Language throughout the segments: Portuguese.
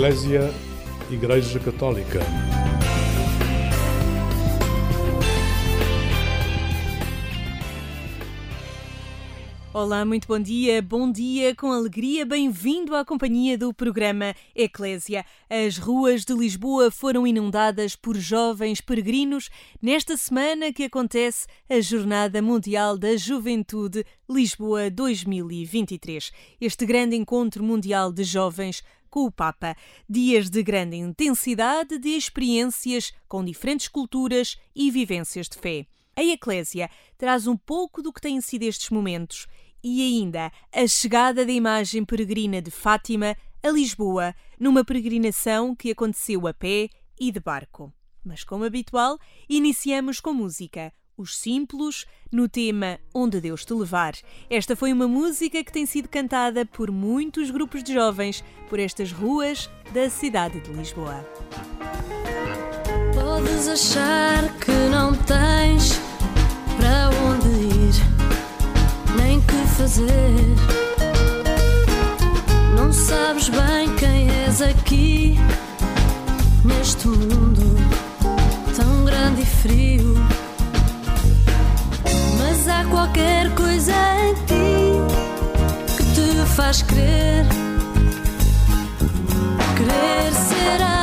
Eclésia, Igreja Católica. Olá, muito bom dia, bom dia, com alegria, bem-vindo à companhia do programa Eclésia. As ruas de Lisboa foram inundadas por jovens peregrinos nesta semana que acontece a Jornada Mundial da Juventude Lisboa 2023. Este grande encontro mundial de jovens com o Papa. Dias de grande intensidade de experiências com diferentes culturas e vivências de fé. A Eclésia traz um pouco do que têm sido estes momentos e ainda a chegada da imagem peregrina de Fátima a Lisboa, numa peregrinação que aconteceu a pé e de barco. Mas, como habitual, iniciamos com música. Os Simples, no tema Onde Deus Te Levar. Esta foi uma música que tem sido cantada por muitos grupos de jovens por estas ruas da cidade de Lisboa. Podes achar que não tens para onde ir, nem que fazer. Não sabes bem quem és aqui, neste mundo tão grande e frio. Qualquer coisa em ti que te faz crer, querer ser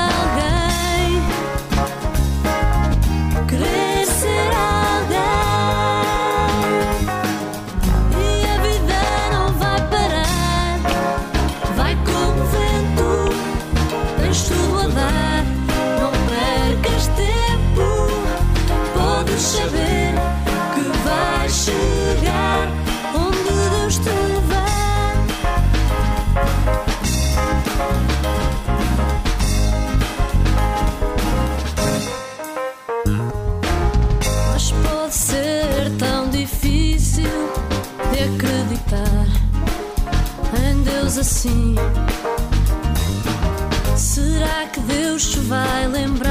assim. Será que Deus te vai lembrar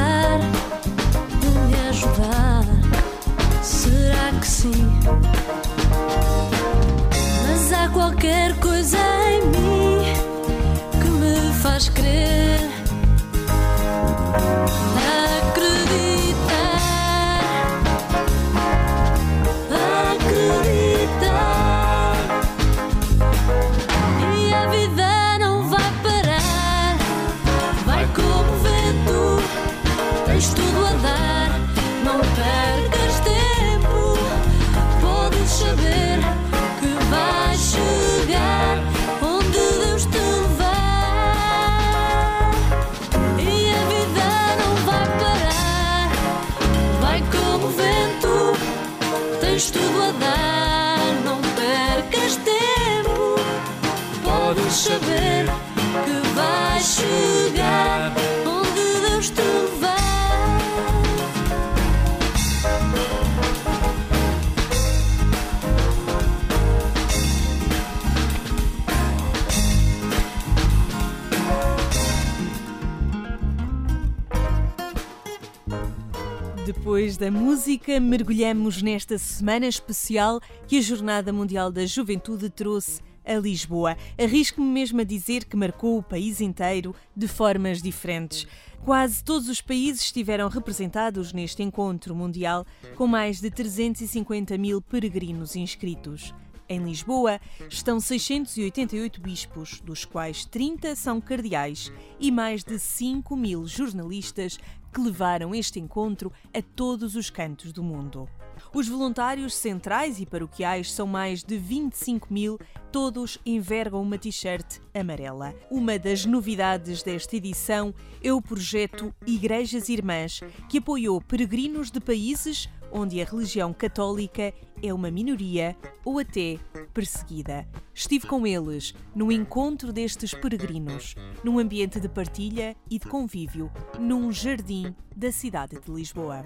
Da música, mergulhamos nesta semana especial que a Jornada Mundial da Juventude trouxe a Lisboa. Arrisco-me mesmo a dizer que marcou o país inteiro de formas diferentes. Quase todos os países estiveram representados neste encontro mundial, com mais de 350 mil peregrinos inscritos. Em Lisboa estão 688 bispos, dos quais 30 são cardeais, e mais de 5 mil jornalistas que levaram este encontro a todos os cantos do mundo. Os voluntários centrais e paroquiais são mais de 25 mil, todos envergam uma t-shirt amarela. Uma das novidades desta edição é o projeto Igrejas Irmãs, que apoiou peregrinos de países onde a religião católica é uma minoria ou até perseguida. Estive com eles no encontro destes peregrinos, num ambiente de partilha e de convívio, num jardim da cidade de Lisboa.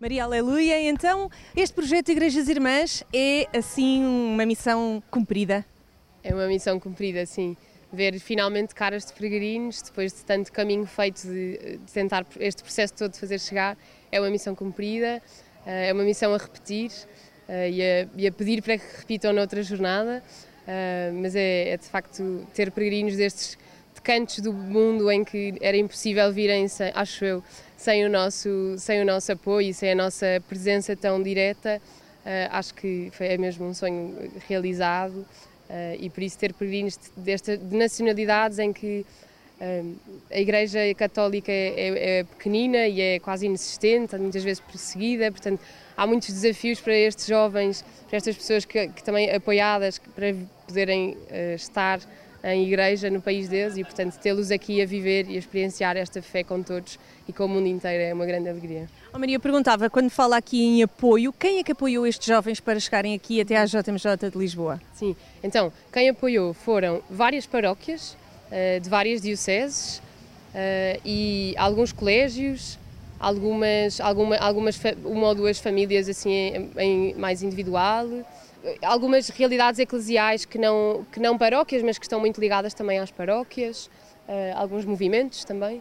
Maria Aleluia, então este projeto Igrejas Irmãs é assim uma missão cumprida? É uma missão cumprida, sim. Ver finalmente caras de peregrinos, depois de tanto caminho feito de, de tentar este processo todo fazer chegar, é uma missão cumprida, eh, é uma missão a repetir eh, e a, e a pedir para que repitam noutra jornada, eh, mas é, é de facto ter peregrinos destes de cantos do mundo em que era impossível virem, sem, acho eu, sem o, nosso, sem o nosso apoio sem a nossa presença tão direta. Uh, acho que foi, é mesmo um sonho realizado uh, e por isso ter peregrinos de, de nacionalidades em que a Igreja Católica é, é, é, pequenina e é quase inexistente, muitas vezes perseguida, portanto há muitos desafios para estes jovens, para estas pessoas que, que também apoiadas para poderem estar em igreja no país deles e, portanto, tê-los aqui a viver e a experienciar esta fé com todos e com o mundo inteiro é uma grande alegria. Oh, Maria, perguntava, quando fala aqui em apoio, quem é que apoiou estes jovens para chegarem aqui até à JMJ de Lisboa? Sim, então, quem apoiou foram várias paróquias uh, de várias dioceses uh, e alguns colégios, algumas, alguma, algumas uma ou duas famílias assim em, em mais individual, algumas realidades eclesiais que não, que não paróquias, mas que estão muito ligadas também às paróquias, alguns movimentos também.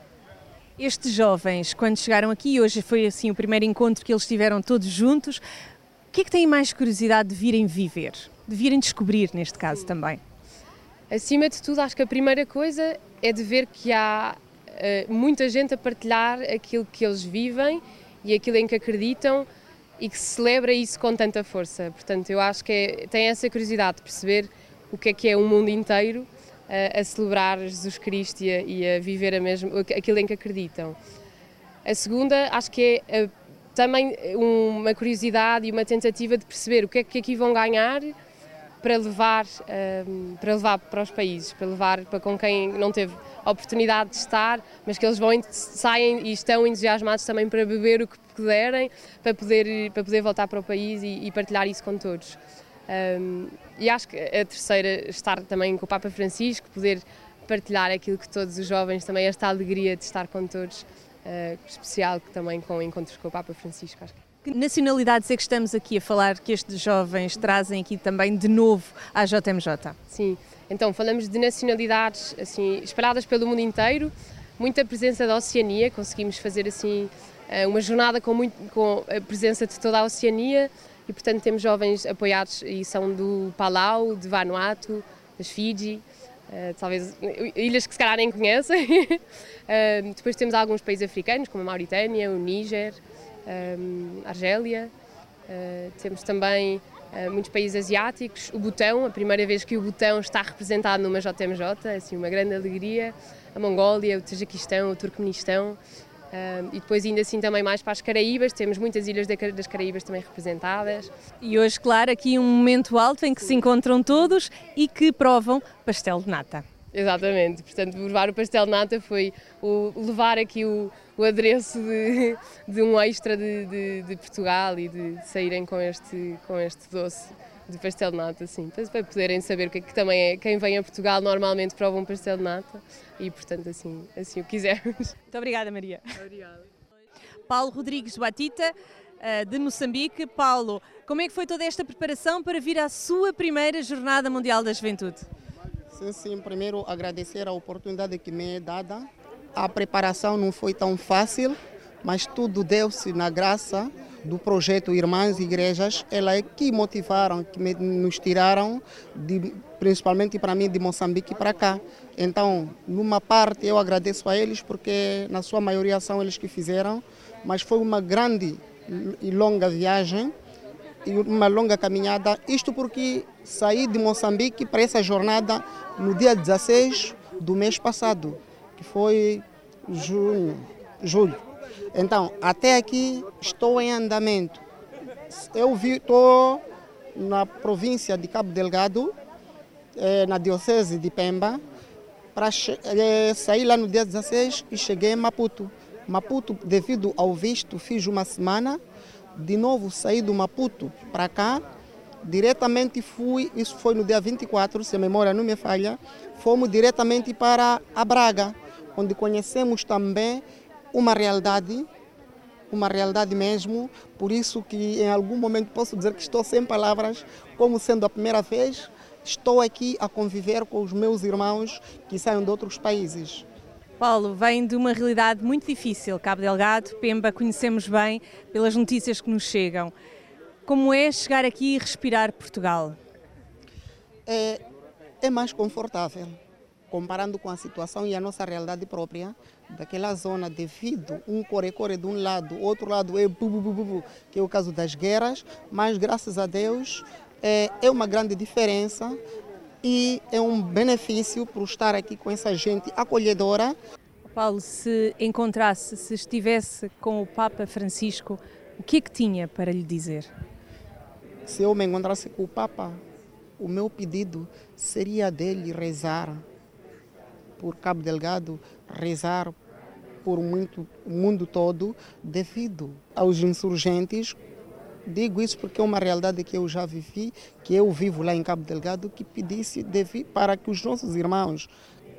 Estes jovens, quando chegaram aqui, hoje foi assim o primeiro encontro que eles tiveram todos juntos, o que é que têm mais curiosidade de virem viver, de virem descobrir neste caso também? Acima de tudo, acho que a primeira coisa é de ver que há uh, muita gente a partilhar aquilo que eles vivem e aquilo em que acreditam e que celebra isso com tanta força. Portanto, eu acho que é, tem essa curiosidade de perceber o que é que é o mundo inteiro a, a celebrar Jesus Cristo e a, e a, viver a mesmo, aquilo em que acreditam. A segunda, acho que é a, também uma curiosidade e uma tentativa de perceber o que é que aqui vão ganhar para levar, um, para levar para os países, para levar para com quem não teve oportunidade de estar, mas que eles vão saem e estão entusiasmados também para beber o que puderem, para poder, para poder voltar para o país e, e partilhar isso com todos. Um, e acho que a terceira, estar também com o Papa Francisco, poder partilhar aquilo que todos os jovens, também esta alegria de estar com todos, uh, especial também com encontros com o Papa Francisco. Acho que que nacionalidades é que estamos aqui a falar que estes jovens trazem aqui também de novo à JMJ? Sim, então falamos de nacionalidades assim espalhadas pelo mundo inteiro, muita presença da Oceania, conseguimos fazer assim eh, uma jornada com, muito, com a presença de toda a Oceania e portanto temos jovens apoiados e são do Palau, de Vanuatu, das Fiji, uh, talvez ilhas que se calhar nem conhecem. uh, depois temos alguns países africanos como a Mauritânia, o Níger, Argélia, uh, temos também uh, muitos países asiáticos, o Butão, a primeira vez que o Butão está representado numa JMJ, é assim, uma grande alegria, a Mongólia, o Tajiquistão, o Turcomenistão, Uh, e depois ainda assim também mais para as Caraíbas, temos muitas ilhas das Caraíbas também representadas. E hoje, claro, aqui um momento alto em que se encontram todos e que provam pastel de nata. Exatamente, portanto, levar o pastel de nata foi o, levar aqui o, o adereço de, de um extra de, de, de, Portugal e de saírem com este, com este doce de pastel de nata, assim, para poderem saber o que é que também é, quem vem a Portugal normalmente prova um pastel de nata e, portanto, assim, assim o quisermos. Muito obrigada, Maria. Obrigada. Paulo Rodrigues Batita, eh, de Moçambique. Paulo, como é que foi toda esta preparação para vir à sua primeira Jornada Mundial da Juventude? Sim, sim. Primeiro, agradecer a oportunidade que me é dada. A preparação não foi tão fácil, mas tudo deu-se na graça do projeto Irmãs e Igrejas. Elas é que motivaram, que me, nos tiraram, de, principalmente para mim, de Moçambique para cá. Então, numa parte, eu agradeço a eles, porque na sua maioria são eles que fizeram, mas foi uma grande e longa viagem uma longa caminhada. Isto porque saí de Moçambique para essa jornada no dia 16 do mês passado, que foi junho, julho. Então, até aqui estou em andamento. Eu estou na província de Cabo Delgado, eh, na diocese de Pemba, para eh, sair lá no dia 16 e cheguei em Maputo. Maputo, devido ao visto, fiz uma semana de novo saí do Maputo para cá, diretamente fui, isso foi no dia 24, se a memória não me falha, fomos diretamente para a Braga, onde conhecemos também uma realidade, uma realidade mesmo, por isso que em algum momento posso dizer que estou sem palavras, como sendo a primeira vez, estou aqui a conviver com os meus irmãos que saem de outros países. Paulo, vem de uma realidade muito difícil. Cabo Delgado, Pemba, conhecemos bem pelas notícias que nos chegam. Como é chegar aqui e respirar Portugal? É, é mais confortável. comparando com a situação e a nossa realidade própria daquela zona, devido um core-core de um lado, outro lado é bu, bu, bu, bu, que é o caso das guerras, mas graças a Deus é, é uma grande diferença e é um benefício por estar aqui com essa gente acolhedora. Paulo, se encontrasse, se estivesse com o Papa Francisco, o que é que tinha para lhe dizer? Se eu me encontrasse com o Papa, o meu pedido seria dele rezar por Cabo Delgado, rezar por muito, o mundo todo, devido aos insurgentes. Digo isso porque é uma realidade que eu já vivi, que eu vivo lá em Cabo Delgado, que pedisse para que os nossos irmãos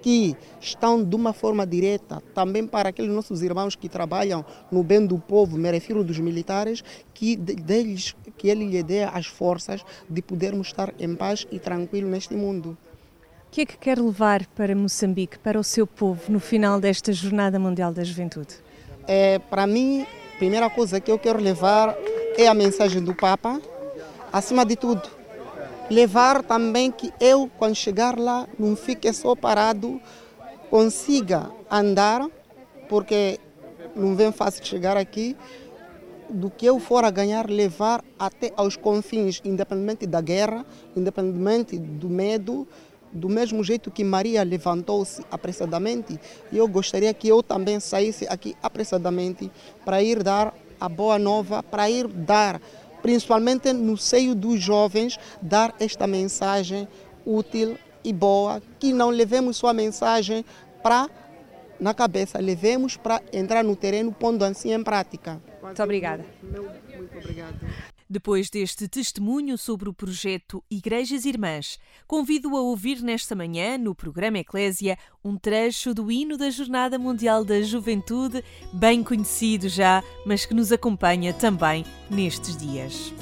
que estão de uma forma direta, também para aqueles nossos irmãos que trabalham no bem do povo, me refiro dos militares, que deles que ele lhe dê as forças de podermos estar em paz e tranquilo neste mundo. O que é que quer levar para Moçambique, para o seu povo, no final desta Jornada Mundial da Juventude? É, para mim, a primeira coisa que eu quero levar é a mensagem do Papa, acima de tudo, levar também que eu, quando chegar lá, não fique só parado, consiga andar, porque não vem fácil chegar aqui, do que eu for a ganhar, levar até aos confins, independente da guerra, independente do medo, do mesmo jeito que Maria levantou-se apressadamente, eu gostaria que eu também saísse aqui apressadamente para ir dar a boa nova, para ir dar principalmente no seio dos jovens, dar esta mensagem útil e boa, que não levemos sua mensagem para na cabeça, levemos para entrar no terreno, pondo assim em prática. Muito obrigada. Muito. Depois deste testemunho sobre o projeto Igrejas Irmãs, convido a ouvir nesta manhã, no programa Eclésia, um trecho do hino da Jornada Mundial da Juventude, bem conhecido já, mas que nos acompanha também nestes dias.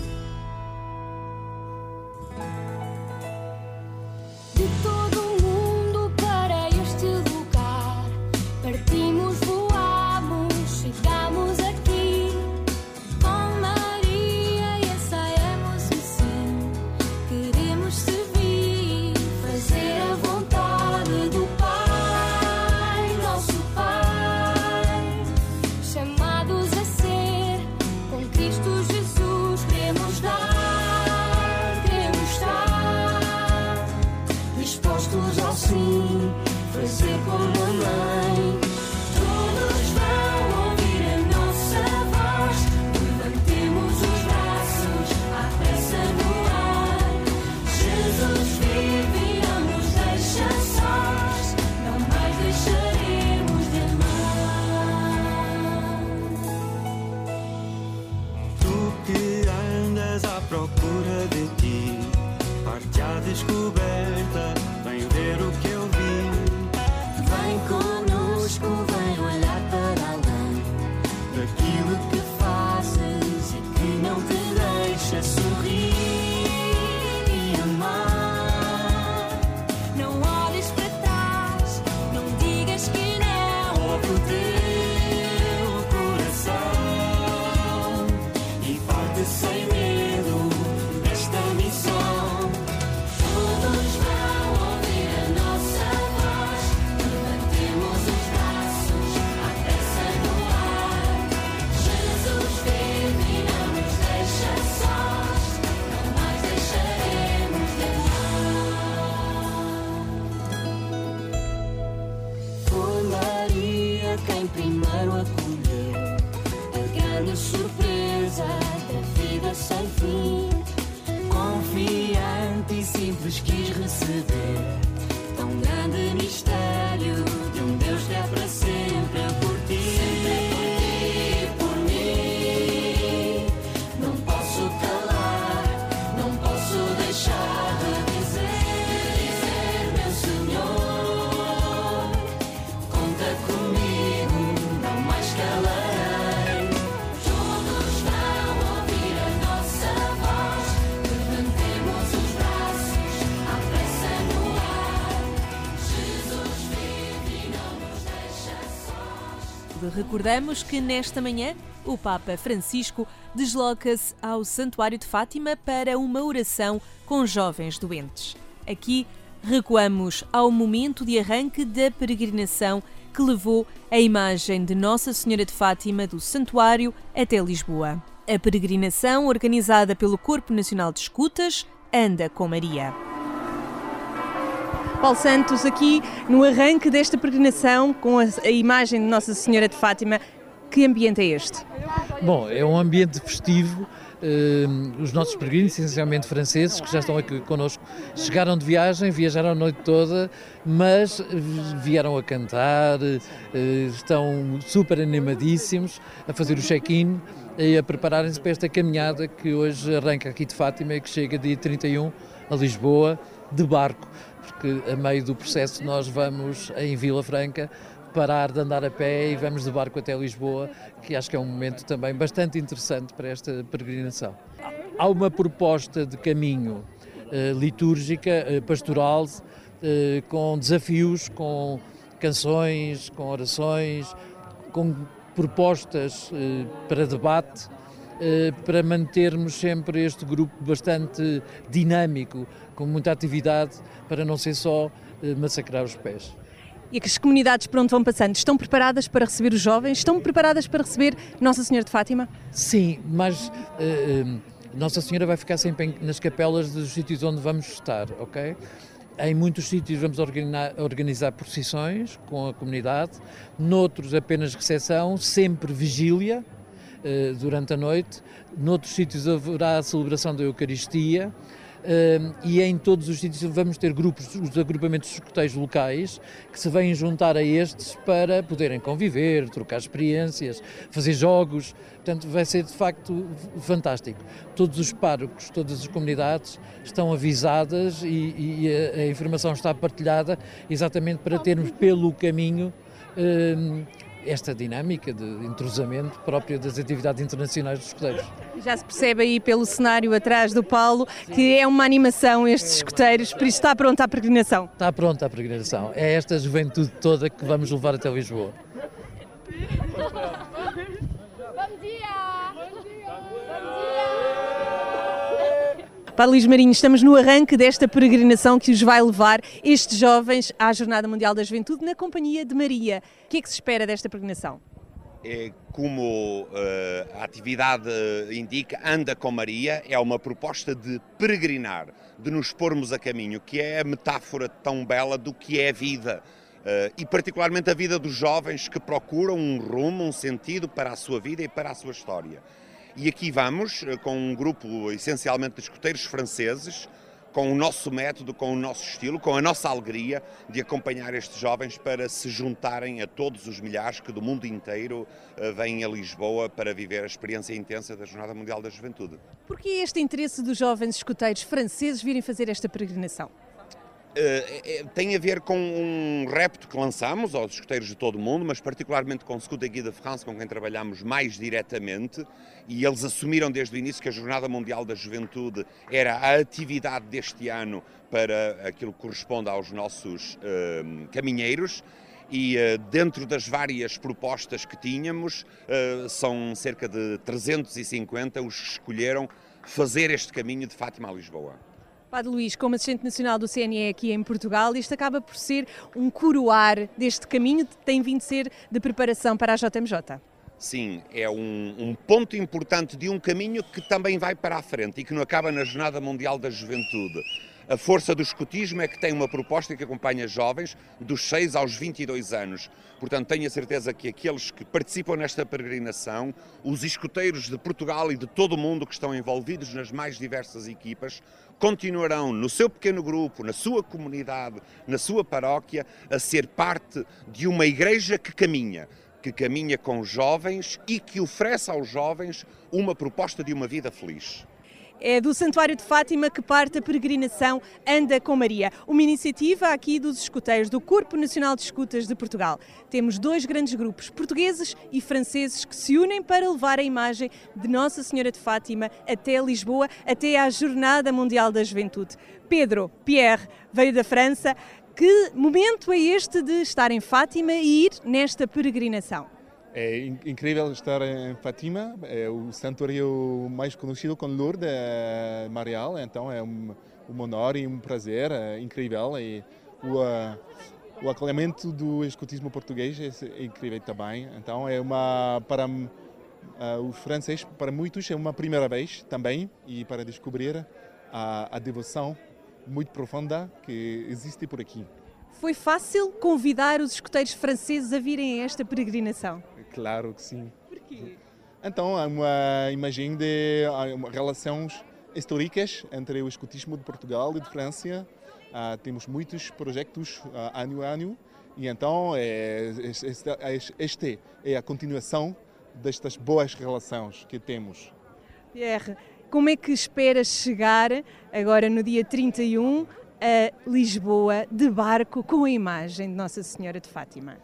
simple Recordamos que nesta manhã o Papa Francisco desloca-se ao Santuário de Fátima para uma oração com jovens doentes. Aqui recuamos ao momento de arranque da peregrinação que levou a imagem de Nossa Senhora de Fátima do Santuário até Lisboa. A peregrinação, organizada pelo Corpo Nacional de Escutas, anda com Maria. Paulo Santos, aqui no arranque desta peregrinação, com a, imagem de Nossa Senhora de Fátima, que ambiente é este? Bom, é um ambiente festivo. Uh, os nossos peregrinos, essencialmente franceses, que já estão aqui connosco, chegaram de viagem, viajaram a noite toda, mas vieram a cantar, uh, estão super animadíssimos a fazer o check-in e a prepararem-se para esta caminhada que hoje arranca aqui de Fátima e que chega dia 31 a Lisboa de barco, porque a meio do processo nós vamos em Vila Franca parar de andar a pé e vamos de barco até Lisboa, que acho que é um momento também bastante interessante para esta peregrinação. Há uma proposta de caminho uh, litúrgica, uh, pastoral, uh, com desafios, com canções, com orações, com propostas para debate, para mantermos sempre este grupo bastante dinâmico, com muita atividade, para não ser só massacrar os pés. E que as comunidades por onde vão passando estão preparadas para receber os jovens? Estão preparadas para receber Nossa Senhora de Fátima? Sim, mas uh, Nossa Senhora vai ficar sempre nas capelas dos sítios onde vamos estar, ok? Em muitos sítios vamos organizar, organizar procissões com a comunidade, noutros apenas recepção, sempre vigília durante a noite, noutros sítios haverá a celebração da Eucaristia e em todos os sítios vamos ter grupos, os agrupamentos de escuteiros locais que se vêm juntar a estes para poderem conviver, trocar experiências, fazer jogos. Portanto, vai ser de facto fantástico. Todos os párocos, todas as comunidades estão avisadas e, e a, a, informação está partilhada exatamente para termos pelo caminho esta dinâmica de entrosamento própria das atividades internacionais dos escuteiros. Já se percebe aí pelo cenário atrás do Paulo que é uma animação estes escuteiros, por isso está pronta a peregrinação. Está pronta a peregrinação. É esta juventude toda que vamos levar até Lisboa. Bom dia! Bom dia! Para Luís Marinho, estamos no arranque desta peregrinação que os vai levar estes jovens à Jornada Mundial da Juventude na companhia de Maria. O que é que se espera desta peregrinação? É como uh, a atividade indica, anda com Maria, é uma proposta de peregrinar, de nos pormos a caminho, que é a metáfora tão bela do que é a vida. Uh, e particularmente a vida dos jovens que procuram um rumo, um sentido para a sua vida e para a sua história. E aqui vamos eh, com um grupo essencialmente de escuteiros franceses, com o nosso método, com o nosso estilo, com a nossa alegria de acompanhar estes jovens para se juntarem a todos os milhares que do mundo inteiro eh, vêm a Lisboa para viver a experiência intensa da Jornada Mundial da Juventude. Por que este interesse dos jovens escuteiros franceses virem fazer esta peregrinação? Uh, tem a ver com um repto que lançamos aos escuteiros de todo o mundo, mas particularmente com o Scout Guia France, com quem trabalhamos mais diretamente, e eles assumiram desde o início que a Jornada Mundial da Juventude era a atividade deste ano para aquilo que corresponde aos nossos uh, caminheiros. E dentro das várias propostas que tínhamos, são cerca de 350 os que escolheram fazer este caminho de Fátima a Lisboa. Padre Luís, como assistente nacional do CNE aqui em Portugal, isto acaba por ser um coroar deste caminho que tem vindo a ser de preparação para a JMJ. Sim, é um, um, ponto importante de um caminho que também vai para a frente e que não acaba na Jornada Mundial da Juventude. A força do escutismo é que tem uma proposta que acompanha jovens dos 6 aos 22 anos. Portanto, tenho a certeza que aqueles que participam nesta peregrinação, os escuteiros de Portugal e de todo o mundo que estão envolvidos nas mais diversas equipas, continuarão no seu pequeno grupo, na sua comunidade, na sua paróquia, a ser parte de uma igreja que caminha, que caminha com jovens e que oferece aos jovens uma proposta de uma vida feliz. É do Santuário de Fátima que parte a peregrinação Anda com Maria, uma iniciativa aqui dos escuteiros do Corpo Nacional de Escutas de Portugal. Temos dois grandes grupos, portugueses e franceses, que se unem para levar a imagem de Nossa Senhora de Fátima até Lisboa, até à Jornada Mundial da Juventude. Pedro Pierre veio da França. Que momento é este de estar em Fátima e ir nesta peregrinação? É incrível estar em Fátima, é o santuário mais conhecido com Lourdes, é Marial, então é um, um honor e um prazer é incrível. E o, uh, o acolhimento do escotismo português é incrível também. Então é uma para uh, os franceses, para muitos é uma primeira vez também e para descobrir a, a devoção muito profunda que existe por aqui. Foi fácil convidar os escoteiros franceses a virem a esta peregrinação? Claro que sim. Porquê? Então, há uma imagem de uma relações históricas entre o escotismo de Portugal e de França. Uh, temos muitos projetos uh, ano a ano e então é, este é a continuação destas boas relações que temos. Pierre, como é que esperas chegar agora no dia 31 a Lisboa de barco com a imagem de Nossa Senhora de Fátima?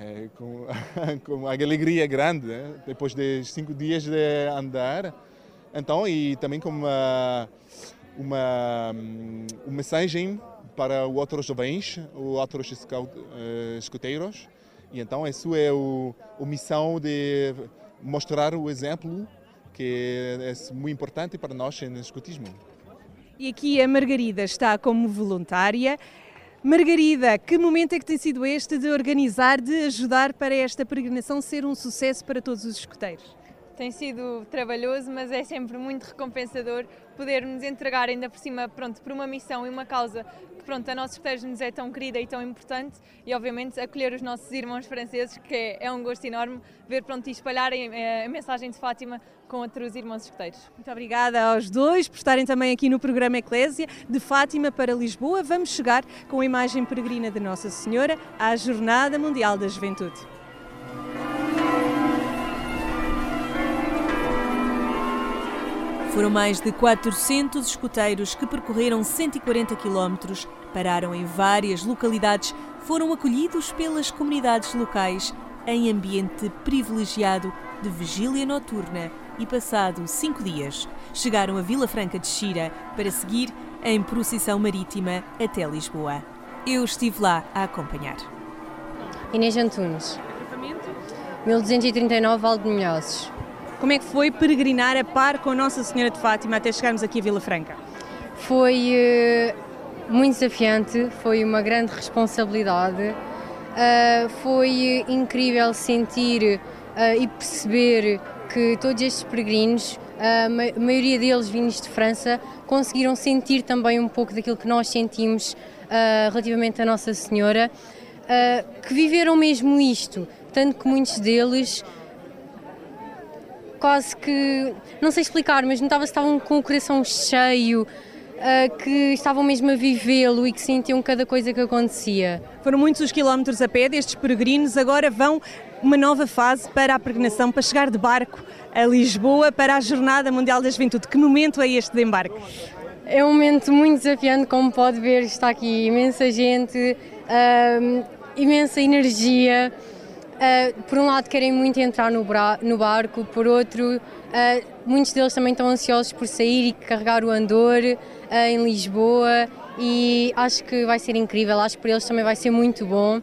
É, com, com uma alegria grande, né? depois de cinco dias de andar. Então, e também com uma, uma, uma mensagem para os outros jovens, os outros eh, escuteiros. E então, isso é o, a missão de mostrar o exemplo que é muito importante para nós no escutismo. E aqui a Margarida está como voluntária. Margarida, que momento é que tem sido este de organizar, de ajudar para esta peregrinação ser um sucesso para todos os escuteiros? Tem sido trabalhoso, mas é sempre muito recompensador podermos entregar ainda por cima, pronto, por uma missão e uma causa que, pronto, a escuteiros nos é tão querida e tão importante e, obviamente, acolher os nossos irmãos franceses, que é, é um gosto enorme ver, pronto, e espalharem a, a mensagem de Fátima com outros irmãos escuteiros. Muito obrigada aos dois por estarem também aqui no programa Eclésia, de Fátima para Lisboa. Vamos chegar com a imagem peregrina de Nossa Senhora à Jornada Mundial da Juventude. Foram mais de 400 escuteiros que percorreram 140 quilómetros, pararam em várias localidades, foram acolhidos pelas comunidades locais em ambiente privilegiado de vigília noturna e, passado cinco dias, chegaram a Vila Franca de Xira para seguir em procissão marítima até Lisboa. Eu estive lá a acompanhar. Inês Antunes. 1239 Val de Milhozes. Como é que foi peregrinar a par com Nossa Senhora de Fátima até chegarmos aqui a Vila Franca? Foi uh, muito desafiante, foi uma grande responsabilidade. Uh, foi incrível sentir uh, e perceber que todos estes peregrinos, a maioria deles vindos de França, conseguiram sentir também um pouco daquilo que nós sentimos relativamente a Nossa Senhora, que viveram mesmo isto, tanto que muitos deles quase que, não sei explicar, mas notava-se que estavam com o coração cheio, uh, que estavam mesmo a vivê-lo e que sentiam cada coisa que acontecia. Foram muitos os quilómetros a pé destes peregrinos, agora vão uma nova fase para a peregrinação, para chegar de barco a Lisboa para a Jornada Mundial da Juventude. Que momento é este de embarque? É um momento muito desafiante, como pode ver, está aqui imensa gente, uh, imensa energia. Uh, por um lado querem muito entrar no, no barco, por outro uh, muitos deles também estão ansiosos por sair e carregar o andor uh, em Lisboa e acho que vai ser incrível, acho que para eles também vai ser muito bom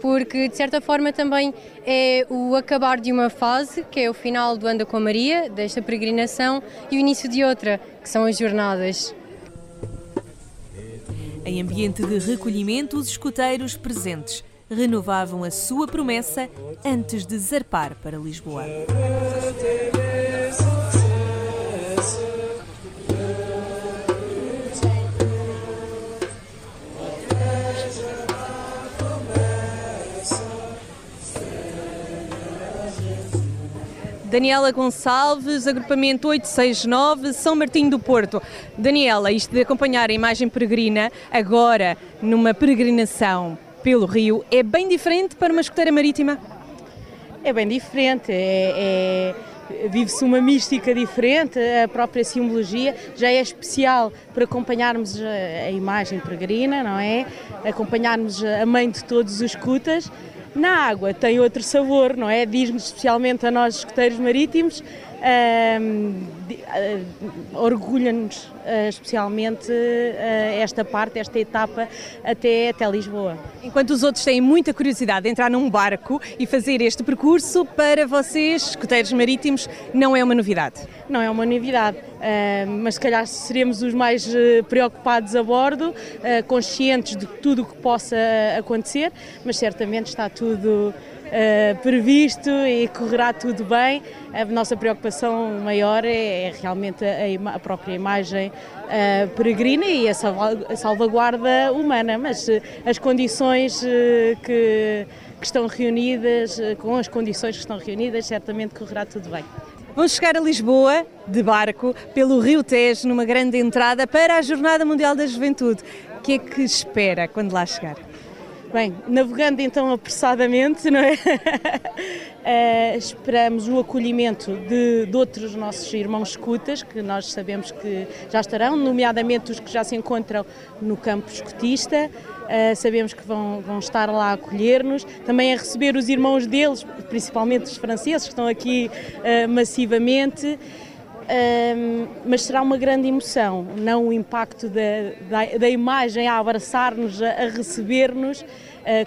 porque de certa forma também é o acabar de uma fase, que é o final do Anda com a Maria, desta peregrinação, e o início de outra, que são as jornadas. Em ambiente de recolhimento, os escuteiros presentes renovavam a sua promessa antes de zarpar para Lisboa. Daniela Gonçalves, agrupamento 869, São Martinho do Porto. Daniela, isto de acompanhar a imagem peregrina agora numa peregrinação pelo rio é bem diferente para uma escoteira marítima? É bem diferente, é, é vive-se uma mística diferente, a própria simbologia já é especial para acompanharmos a, imagem peregrina, não é? Acompanharmos a mãe de todos os escutas. Na água tem outro sabor, não é? Diz-nos especialmente a nós escuteiros marítimos, orgulha-nos especialmente esta parte, esta etapa até, até Lisboa. Enquanto os outros têm muita curiosidade de entrar num barco e fazer este percurso, para vocês, escuteiros marítimos, não é uma novidade? Não é uma novidade, mas se calhar seremos os mais preocupados a bordo, conscientes de tudo o que possa acontecer, mas certamente está tudo uh, previsto e correrá tudo bem. A nossa preocupação maior é, é realmente a, a, própria imagem uh, peregrina e a, salvaguarda humana, mas uh, as condições que, que estão reunidas, com as condições que estão reunidas, certamente correrá tudo bem. Vamos chegar a Lisboa de barco pelo Rio Tejo numa grande entrada para a Jornada Mundial da Juventude. O que é que espera quando lá chegar? Bem, navegando então apressadamente, não é? uh, esperamos o acolhimento de, de, outros nossos irmãos escutas, que nós sabemos que já estarão, nomeadamente os que já se encontram no campo escutista. Uh, sabemos que vão, vão estar lá a acolher-nos, também a receber os irmãos deles, principalmente os franceses, que estão aqui uh, massivamente. Um, mas será uma grande emoção, não o impacto da, da, da imagem a abraçar-nos, a, a receber-nos, uh,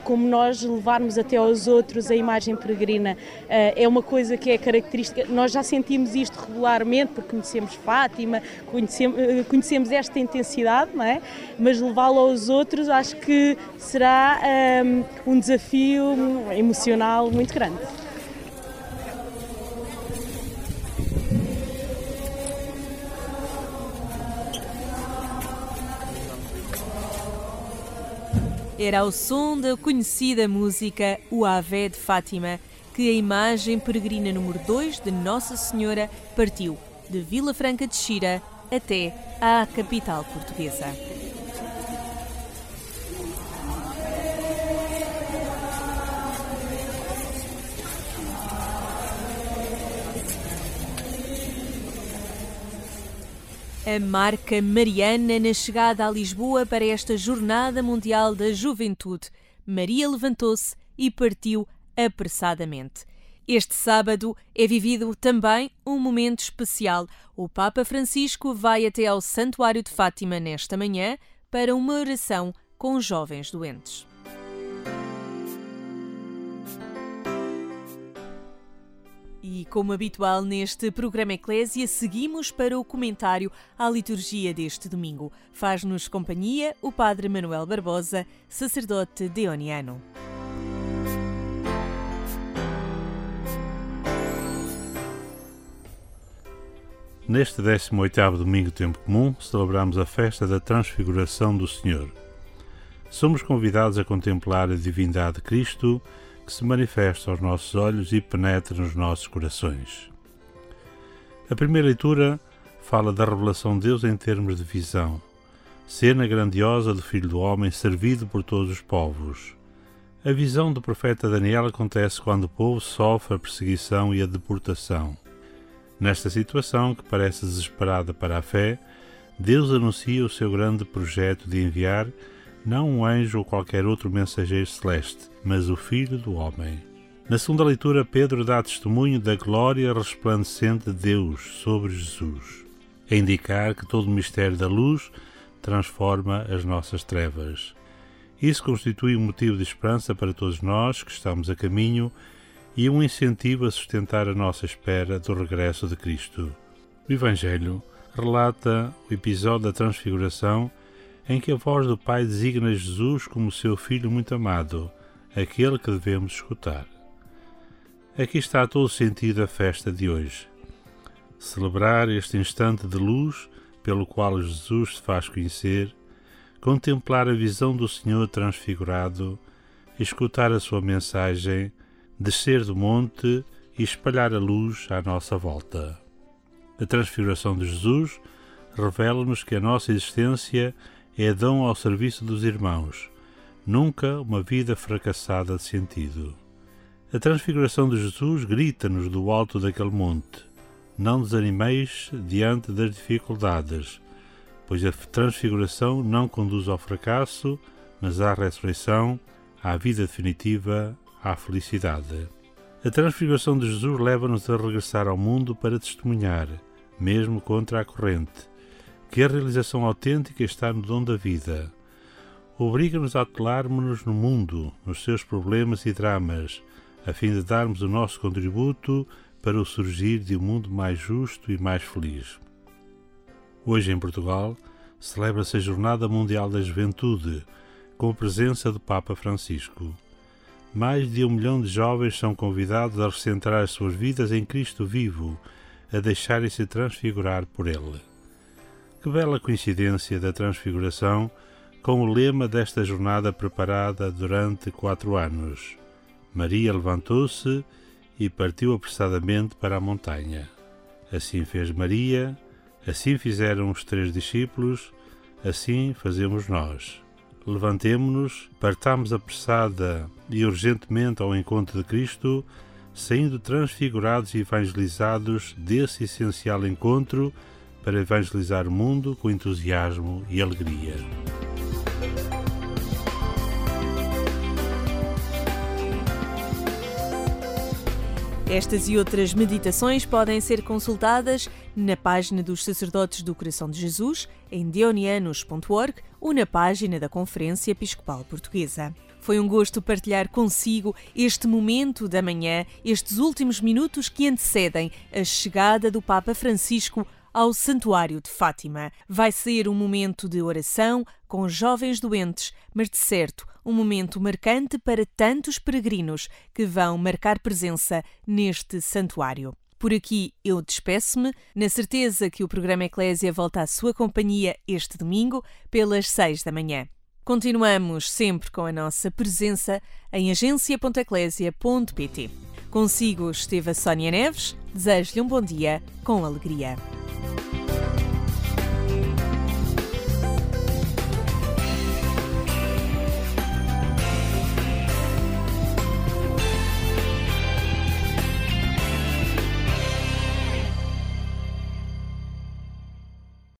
como nós levarmos até aos outros a imagem peregrina. Uh, é uma coisa que é característica, nós já sentimos isto regularmente, porque conhecemos Fátima, conhecemos, uh, conhecemos esta intensidade, não é? mas levá-lo aos outros acho que será um, um desafio emocional muito grande. Era ao som da conhecida música O Ave de Fátima que a imagem peregrina número 2 de Nossa Senhora partiu de Vila Franca de Xira até à capital portuguesa. A marca Mariana na chegada a Lisboa para esta Jornada Mundial da Juventude. Maria levantou-se e partiu apressadamente. Este sábado é vivido também um momento especial. O Papa Francisco vai até ao Santuário de Fátima nesta manhã para uma oração com jovens doentes. E como habitual neste programa Eclésia, seguimos para o comentário à liturgia deste domingo. Faz-nos companhia o Padre Manuel Barbosa, sacerdote deoniano. Neste 18º domingo tempo comum, celebramos a festa da Transfiguração do Senhor. Somos convidados a contemplar a divindade de Cristo que se manifesta aos nossos olhos e penetra nos nossos corações. A primeira leitura fala da revelação de Deus em termos de visão, cena grandiosa do Filho do Homem servido por todos os povos. A visão do profeta Daniel acontece quando o povo sofre a perseguição e a deportação. Nesta situação, que parece desesperada para a fé, Deus anuncia o seu grande projeto de enviar não um anjo ou qualquer outro mensageiro celeste, mas o Filho do Homem. Na segunda leitura, Pedro dá testemunho da glória resplandecente de Deus sobre Jesus, a indicar que todo o mistério da luz transforma as nossas trevas. Isso constitui um motivo de esperança para todos nós que estamos a caminho e um incentivo a sustentar a nossa espera do regresso de Cristo. O Evangelho relata o episódio da Transfiguração em que a voz do Pai designa Jesus como seu Filho muito amado, aquele que devemos escutar. Aqui está todo o sentido da festa de hoje. Celebrar este instante de luz pelo qual Jesus se faz conhecer, contemplar a visão do Senhor transfigurado, escutar a sua mensagem, descer do monte e espalhar a luz à nossa volta. A transfiguração de Jesus revela-nos que a nossa existência é dom ao serviço dos irmãos, nunca uma vida fracassada de sentido. A transfiguração de Jesus grita-nos do alto daquele monte: Não desanimeis diante das dificuldades, pois a transfiguração não conduz ao fracasso, mas à ressurreição, à vida definitiva, à felicidade. A transfiguração de Jesus leva-nos a regressar ao mundo para testemunhar, mesmo contra a corrente, que a realização autêntica está no dom da vida. Obriga-nos a atuarmos-nos no mundo, nos seus problemas e dramas, a fim de darmos o nosso contributo para o surgir de um mundo mais justo e mais feliz. Hoje, em Portugal, celebra-se a Jornada Mundial da Juventude, com a presença do Papa Francisco. Mais de um milhão de jovens são convidados a recentrar as suas vidas em Cristo vivo, a deixarem-se transfigurar por Ele. Que bela coincidência da transfiguração com o lema desta jornada preparada durante quatro anos. Maria levantou-se e partiu apressadamente para a montanha. Assim fez Maria, assim fizeram os três discípulos, assim fazemos nós. Levantemo-nos, partamos apressada e urgentemente ao encontro de Cristo, saindo transfigurados e evangelizados desse essencial encontro para evangelizar o mundo com entusiasmo e alegria. Estas e outras meditações podem ser consultadas na página dos Sacerdotes do Coração de Jesus, em deonianos.org ou na página da Conferência Episcopal Portuguesa. Foi um gosto partilhar consigo este momento da manhã, estes últimos minutos que antecedem a chegada do Papa Francisco ao Santuário de Fátima. Vai ser um momento de oração com jovens doentes, mas de certo um momento marcante para tantos peregrinos que vão marcar presença neste santuário. Por aqui eu despeço-me, na certeza que o programa Eclésia volta à sua companhia este domingo, pelas seis da manhã. Continuamos sempre com a nossa presença em agência.eclésia.pt. Consigo esteve a Sónia Neves, desejo-lhe um bom dia com alegria.